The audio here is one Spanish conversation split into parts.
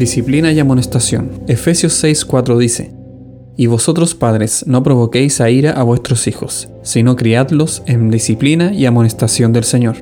disciplina y amonestación. Efesios 6:4 dice, Y vosotros padres, no provoquéis a ira a vuestros hijos, sino criadlos en disciplina y amonestación del Señor.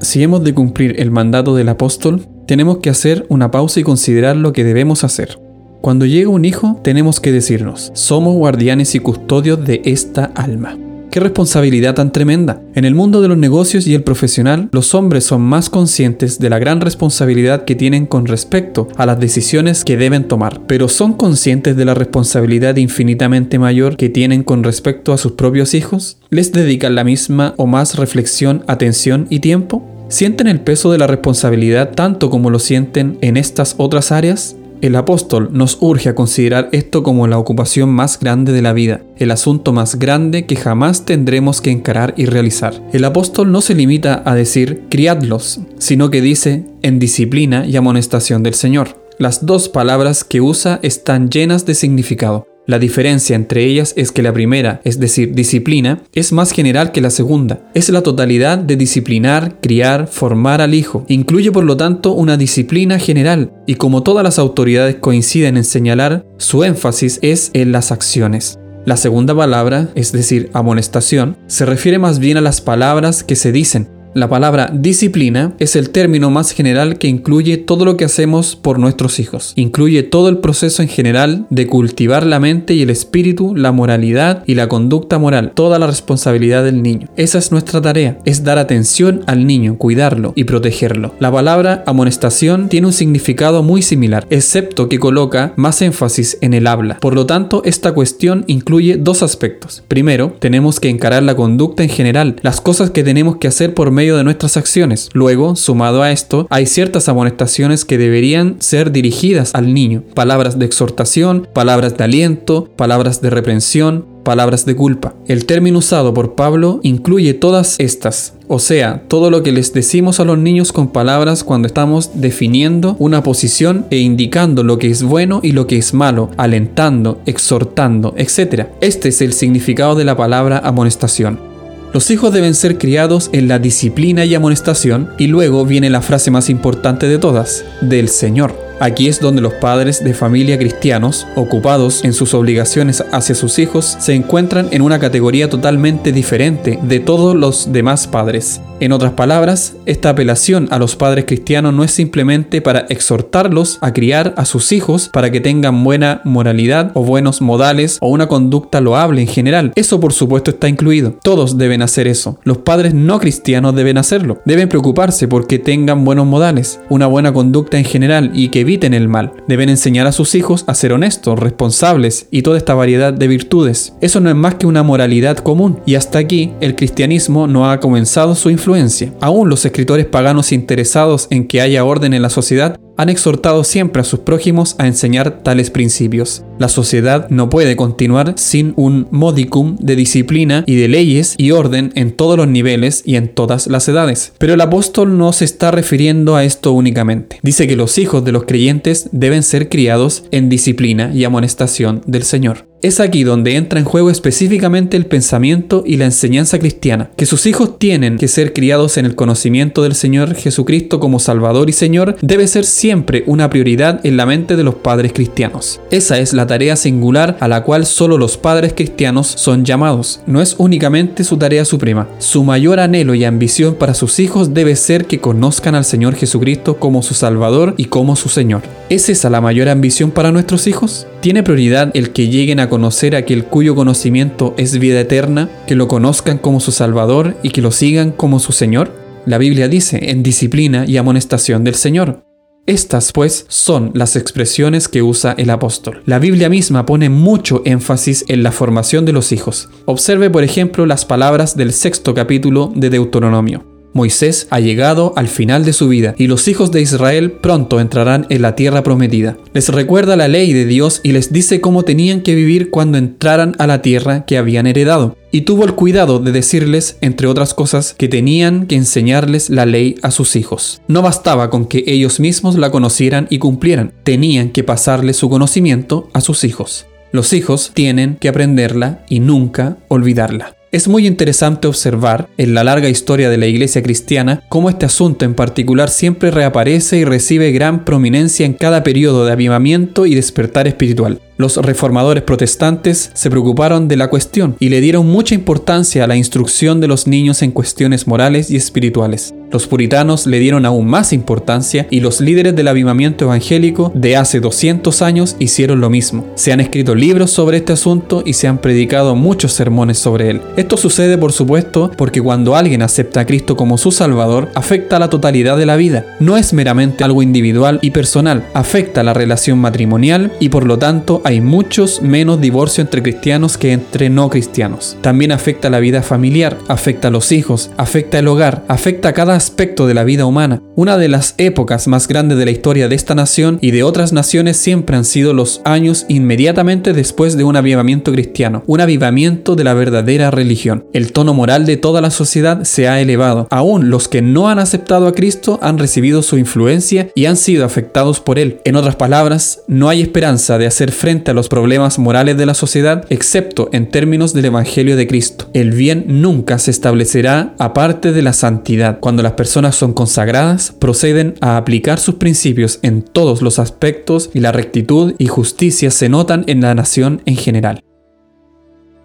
Si hemos de cumplir el mandato del apóstol, tenemos que hacer una pausa y considerar lo que debemos hacer. Cuando llega un hijo, tenemos que decirnos, somos guardianes y custodios de esta alma. Qué responsabilidad tan tremenda. En el mundo de los negocios y el profesional, los hombres son más conscientes de la gran responsabilidad que tienen con respecto a las decisiones que deben tomar, pero son conscientes de la responsabilidad infinitamente mayor que tienen con respecto a sus propios hijos. ¿Les dedican la misma o más reflexión, atención y tiempo? ¿Sienten el peso de la responsabilidad tanto como lo sienten en estas otras áreas? El apóstol nos urge a considerar esto como la ocupación más grande de la vida, el asunto más grande que jamás tendremos que encarar y realizar. El apóstol no se limita a decir criadlos, sino que dice en disciplina y amonestación del Señor. Las dos palabras que usa están llenas de significado. La diferencia entre ellas es que la primera, es decir, disciplina, es más general que la segunda. Es la totalidad de disciplinar, criar, formar al hijo. Incluye por lo tanto una disciplina general y como todas las autoridades coinciden en señalar, su énfasis es en las acciones. La segunda palabra, es decir, amonestación, se refiere más bien a las palabras que se dicen, la palabra disciplina es el término más general que incluye todo lo que hacemos por nuestros hijos. Incluye todo el proceso en general de cultivar la mente y el espíritu, la moralidad y la conducta moral, toda la responsabilidad del niño. Esa es nuestra tarea, es dar atención al niño, cuidarlo y protegerlo. La palabra amonestación tiene un significado muy similar, excepto que coloca más énfasis en el habla. Por lo tanto, esta cuestión incluye dos aspectos. Primero, tenemos que encarar la conducta en general, las cosas que tenemos que hacer por medio de nuestras acciones. Luego, sumado a esto, hay ciertas amonestaciones que deberían ser dirigidas al niño. Palabras de exhortación, palabras de aliento, palabras de reprensión, palabras de culpa. El término usado por Pablo incluye todas estas, o sea, todo lo que les decimos a los niños con palabras cuando estamos definiendo una posición e indicando lo que es bueno y lo que es malo, alentando, exhortando, etc. Este es el significado de la palabra amonestación. Los hijos deben ser criados en la disciplina y amonestación, y luego viene la frase más importante de todas, del Señor. Aquí es donde los padres de familia cristianos, ocupados en sus obligaciones hacia sus hijos, se encuentran en una categoría totalmente diferente de todos los demás padres. En otras palabras, esta apelación a los padres cristianos no es simplemente para exhortarlos a criar a sus hijos para que tengan buena moralidad o buenos modales o una conducta loable en general. Eso por supuesto está incluido. Todos deben hacer eso. Los padres no cristianos deben hacerlo. Deben preocuparse porque tengan buenos modales, una buena conducta en general y que eviten el mal. Deben enseñar a sus hijos a ser honestos, responsables y toda esta variedad de virtudes. Eso no es más que una moralidad común. Y hasta aquí el cristianismo no ha comenzado su influencia. Aún los escritores paganos interesados en que haya orden en la sociedad han exhortado siempre a sus prójimos a enseñar tales principios. La sociedad no puede continuar sin un modicum de disciplina y de leyes y orden en todos los niveles y en todas las edades. Pero el apóstol no se está refiriendo a esto únicamente. Dice que los hijos de los creyentes deben ser criados en disciplina y amonestación del Señor. Es aquí donde entra en juego específicamente el pensamiento y la enseñanza cristiana, que sus hijos tienen que ser criados en el conocimiento del Señor Jesucristo como Salvador y Señor, debe ser siempre una prioridad en la mente de los padres cristianos. Esa es la tarea singular a la cual solo los padres cristianos son llamados. No es únicamente su tarea suprema. Su mayor anhelo y ambición para sus hijos debe ser que conozcan al Señor Jesucristo como su Salvador y como su Señor. ¿Es esa la mayor ambición para nuestros hijos? ¿Tiene prioridad el que lleguen a conocer a aquel cuyo conocimiento es vida eterna, que lo conozcan como su Salvador y que lo sigan como su Señor? La Biblia dice en disciplina y amonestación del Señor. Estas, pues, son las expresiones que usa el apóstol. La Biblia misma pone mucho énfasis en la formación de los hijos. Observe, por ejemplo, las palabras del sexto capítulo de Deuteronomio. Moisés ha llegado al final de su vida y los hijos de Israel pronto entrarán en la tierra prometida. Les recuerda la ley de Dios y les dice cómo tenían que vivir cuando entraran a la tierra que habían heredado. Y tuvo el cuidado de decirles, entre otras cosas, que tenían que enseñarles la ley a sus hijos. No bastaba con que ellos mismos la conocieran y cumplieran, tenían que pasarle su conocimiento a sus hijos. Los hijos tienen que aprenderla y nunca olvidarla. Es muy interesante observar, en la larga historia de la iglesia cristiana, cómo este asunto en particular siempre reaparece y recibe gran prominencia en cada periodo de avivamiento y despertar espiritual. Los reformadores protestantes se preocuparon de la cuestión y le dieron mucha importancia a la instrucción de los niños en cuestiones morales y espirituales. Los puritanos le dieron aún más importancia y los líderes del avivamiento evangélico de hace 200 años hicieron lo mismo. Se han escrito libros sobre este asunto y se han predicado muchos sermones sobre él. Esto sucede por supuesto porque cuando alguien acepta a Cristo como su Salvador, afecta a la totalidad de la vida. No es meramente algo individual y personal, afecta a la relación matrimonial y por lo tanto hay muchos menos divorcios entre cristianos que entre no cristianos. También afecta a la vida familiar, afecta a los hijos, afecta el hogar, afecta a cada aspecto de la vida humana. Una de las épocas más grandes de la historia de esta nación y de otras naciones siempre han sido los años inmediatamente después de un avivamiento cristiano, un avivamiento de la verdadera religión. El tono moral de toda la sociedad se ha elevado. Aún los que no han aceptado a Cristo han recibido su influencia y han sido afectados por él. En otras palabras, no hay esperanza de hacer frente a los problemas morales de la sociedad, excepto en términos del Evangelio de Cristo. El bien nunca se establecerá aparte de la santidad. Cuando las personas son consagradas, proceden a aplicar sus principios en todos los aspectos y la rectitud y justicia se notan en la nación en general.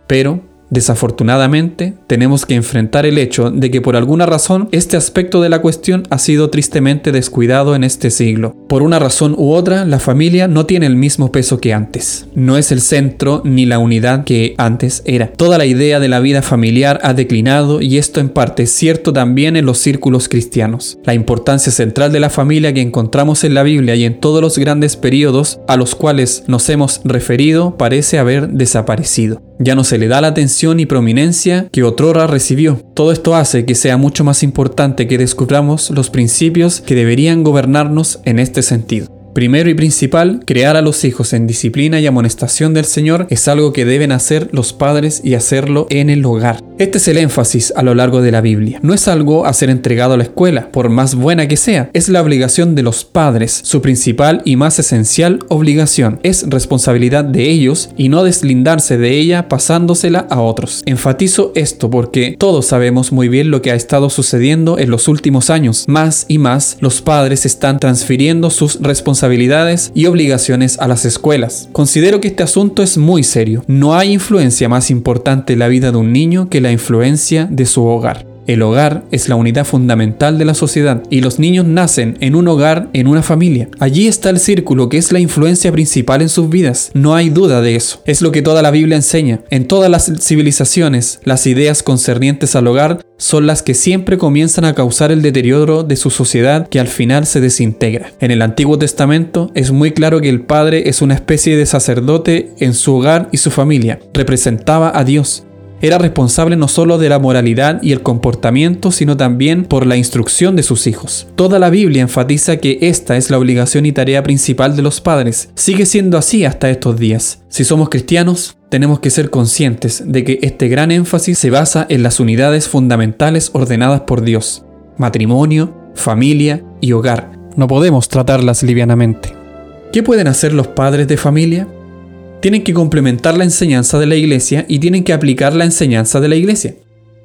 Pero, Desafortunadamente, tenemos que enfrentar el hecho de que por alguna razón este aspecto de la cuestión ha sido tristemente descuidado en este siglo. Por una razón u otra, la familia no tiene el mismo peso que antes. No es el centro ni la unidad que antes era. Toda la idea de la vida familiar ha declinado y esto en parte es cierto también en los círculos cristianos. La importancia central de la familia que encontramos en la Biblia y en todos los grandes periodos a los cuales nos hemos referido parece haber desaparecido. Ya no se le da la atención y prominencia que otrora recibió. Todo esto hace que sea mucho más importante que descubramos los principios que deberían gobernarnos en este sentido. Primero y principal, crear a los hijos en disciplina y amonestación del Señor es algo que deben hacer los padres y hacerlo en el hogar. Este es el énfasis a lo largo de la Biblia. No es algo a ser entregado a la escuela, por más buena que sea. Es la obligación de los padres, su principal y más esencial obligación. Es responsabilidad de ellos y no deslindarse de ella pasándosela a otros. Enfatizo esto porque todos sabemos muy bien lo que ha estado sucediendo en los últimos años. Más y más los padres están transfiriendo sus responsabilidades responsabilidades y obligaciones a las escuelas. Considero que este asunto es muy serio. No hay influencia más importante en la vida de un niño que la influencia de su hogar. El hogar es la unidad fundamental de la sociedad y los niños nacen en un hogar, en una familia. Allí está el círculo que es la influencia principal en sus vidas. No hay duda de eso. Es lo que toda la Biblia enseña. En todas las civilizaciones, las ideas concernientes al hogar son las que siempre comienzan a causar el deterioro de su sociedad que al final se desintegra. En el Antiguo Testamento es muy claro que el padre es una especie de sacerdote en su hogar y su familia. Representaba a Dios era responsable no solo de la moralidad y el comportamiento, sino también por la instrucción de sus hijos. Toda la Biblia enfatiza que esta es la obligación y tarea principal de los padres. Sigue siendo así hasta estos días. Si somos cristianos, tenemos que ser conscientes de que este gran énfasis se basa en las unidades fundamentales ordenadas por Dios. Matrimonio, familia y hogar. No podemos tratarlas livianamente. ¿Qué pueden hacer los padres de familia? Tienen que complementar la enseñanza de la iglesia y tienen que aplicar la enseñanza de la iglesia.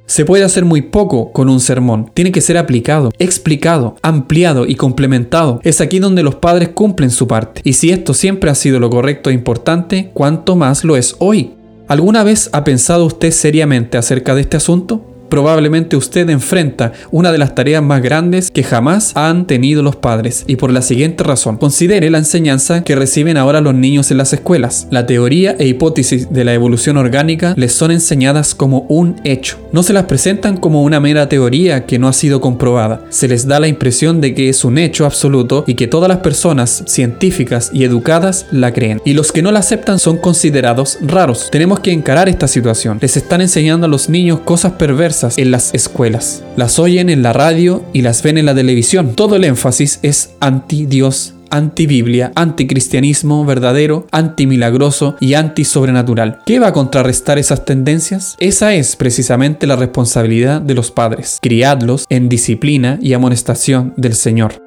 Se puede hacer muy poco con un sermón, tiene que ser aplicado, explicado, ampliado y complementado. Es aquí donde los padres cumplen su parte. Y si esto siempre ha sido lo correcto e importante, ¿cuánto más lo es hoy? ¿Alguna vez ha pensado usted seriamente acerca de este asunto? Probablemente usted enfrenta una de las tareas más grandes que jamás han tenido los padres y por la siguiente razón. Considere la enseñanza que reciben ahora los niños en las escuelas. La teoría e hipótesis de la evolución orgánica les son enseñadas como un hecho. No se las presentan como una mera teoría que no ha sido comprobada. Se les da la impresión de que es un hecho absoluto y que todas las personas científicas y educadas la creen. Y los que no la aceptan son considerados raros. Tenemos que encarar esta situación. Les están enseñando a los niños cosas perversas en las escuelas. Las oyen en la radio y las ven en la televisión. Todo el énfasis es anti-Dios, anti-Biblia, anti-cristianismo verdadero, anti-milagroso y anti-sobrenatural. ¿Qué va a contrarrestar esas tendencias? Esa es precisamente la responsabilidad de los padres, criadlos en disciplina y amonestación del Señor.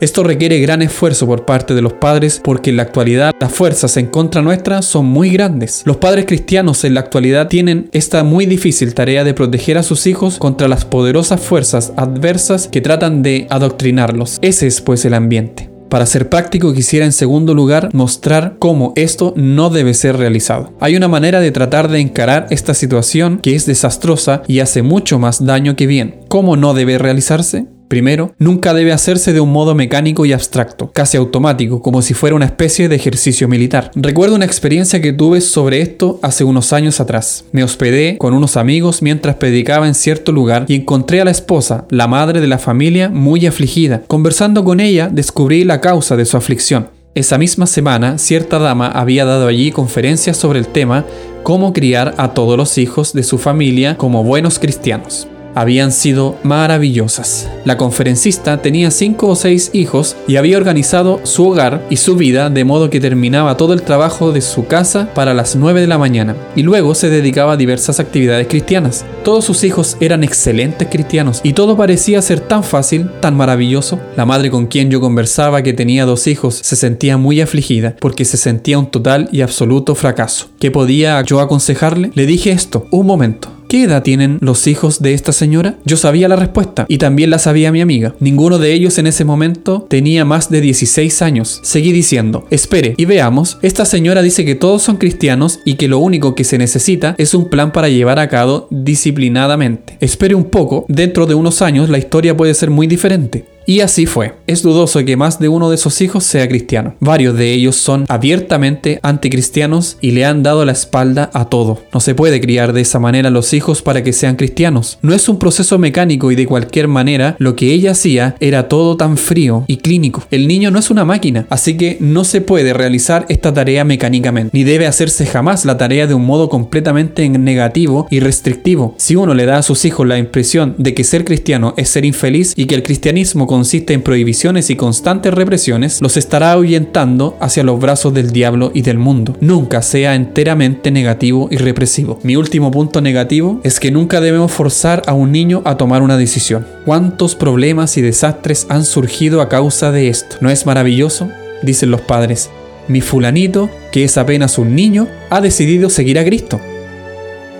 Esto requiere gran esfuerzo por parte de los padres porque en la actualidad las fuerzas en contra nuestra son muy grandes. Los padres cristianos en la actualidad tienen esta muy difícil tarea de proteger a sus hijos contra las poderosas fuerzas adversas que tratan de adoctrinarlos. Ese es pues el ambiente. Para ser práctico quisiera en segundo lugar mostrar cómo esto no debe ser realizado. Hay una manera de tratar de encarar esta situación que es desastrosa y hace mucho más daño que bien. ¿Cómo no debe realizarse? Primero, nunca debe hacerse de un modo mecánico y abstracto, casi automático, como si fuera una especie de ejercicio militar. Recuerdo una experiencia que tuve sobre esto hace unos años atrás. Me hospedé con unos amigos mientras predicaba en cierto lugar y encontré a la esposa, la madre de la familia, muy afligida. Conversando con ella, descubrí la causa de su aflicción. Esa misma semana, cierta dama había dado allí conferencias sobre el tema cómo criar a todos los hijos de su familia como buenos cristianos habían sido maravillosas. La conferencista tenía cinco o seis hijos y había organizado su hogar y su vida de modo que terminaba todo el trabajo de su casa para las 9 de la mañana y luego se dedicaba a diversas actividades cristianas. Todos sus hijos eran excelentes cristianos y todo parecía ser tan fácil, tan maravilloso. La madre con quien yo conversaba que tenía dos hijos se sentía muy afligida porque se sentía un total y absoluto fracaso. ¿Qué podía yo aconsejarle? Le dije esto, un momento. ¿Qué edad tienen los hijos de esta señora? Yo sabía la respuesta y también la sabía mi amiga. Ninguno de ellos en ese momento tenía más de 16 años. Seguí diciendo, espere y veamos, esta señora dice que todos son cristianos y que lo único que se necesita es un plan para llevar a cabo disciplinadamente. Espere un poco, dentro de unos años la historia puede ser muy diferente. Y así fue. Es dudoso que más de uno de sus hijos sea cristiano. Varios de ellos son abiertamente anticristianos y le han dado la espalda a todo. No se puede criar de esa manera a los hijos para que sean cristianos. No es un proceso mecánico y de cualquier manera lo que ella hacía era todo tan frío y clínico. El niño no es una máquina, así que no se puede realizar esta tarea mecánicamente, ni debe hacerse jamás la tarea de un modo completamente negativo y restrictivo. Si uno le da a sus hijos la impresión de que ser cristiano es ser infeliz y que el cristianismo consiste en prohibiciones y constantes represiones, los estará ahuyentando hacia los brazos del diablo y del mundo. Nunca sea enteramente negativo y represivo. Mi último punto negativo es que nunca debemos forzar a un niño a tomar una decisión. ¿Cuántos problemas y desastres han surgido a causa de esto? ¿No es maravilloso? Dicen los padres. Mi fulanito, que es apenas un niño, ha decidido seguir a Cristo.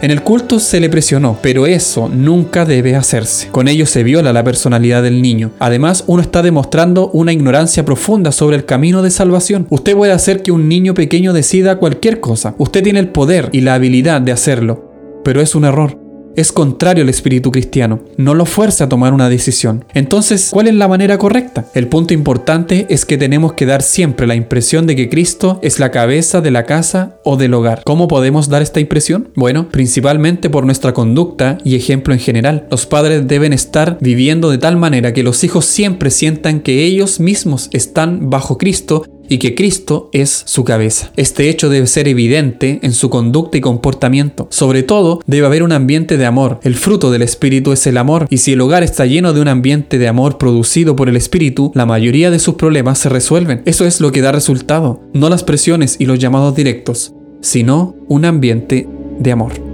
En el culto se le presionó, pero eso nunca debe hacerse. Con ello se viola la personalidad del niño. Además, uno está demostrando una ignorancia profunda sobre el camino de salvación. Usted puede hacer que un niño pequeño decida cualquier cosa. Usted tiene el poder y la habilidad de hacerlo, pero es un error es contrario al espíritu cristiano, no lo fuerza a tomar una decisión. Entonces, ¿cuál es la manera correcta? El punto importante es que tenemos que dar siempre la impresión de que Cristo es la cabeza de la casa o del hogar. ¿Cómo podemos dar esta impresión? Bueno, principalmente por nuestra conducta y ejemplo en general. Los padres deben estar viviendo de tal manera que los hijos siempre sientan que ellos mismos están bajo Cristo y que Cristo es su cabeza. Este hecho debe ser evidente en su conducta y comportamiento. Sobre todo, debe haber un ambiente de amor. El fruto del Espíritu es el amor, y si el hogar está lleno de un ambiente de amor producido por el Espíritu, la mayoría de sus problemas se resuelven. Eso es lo que da resultado, no las presiones y los llamados directos, sino un ambiente de amor.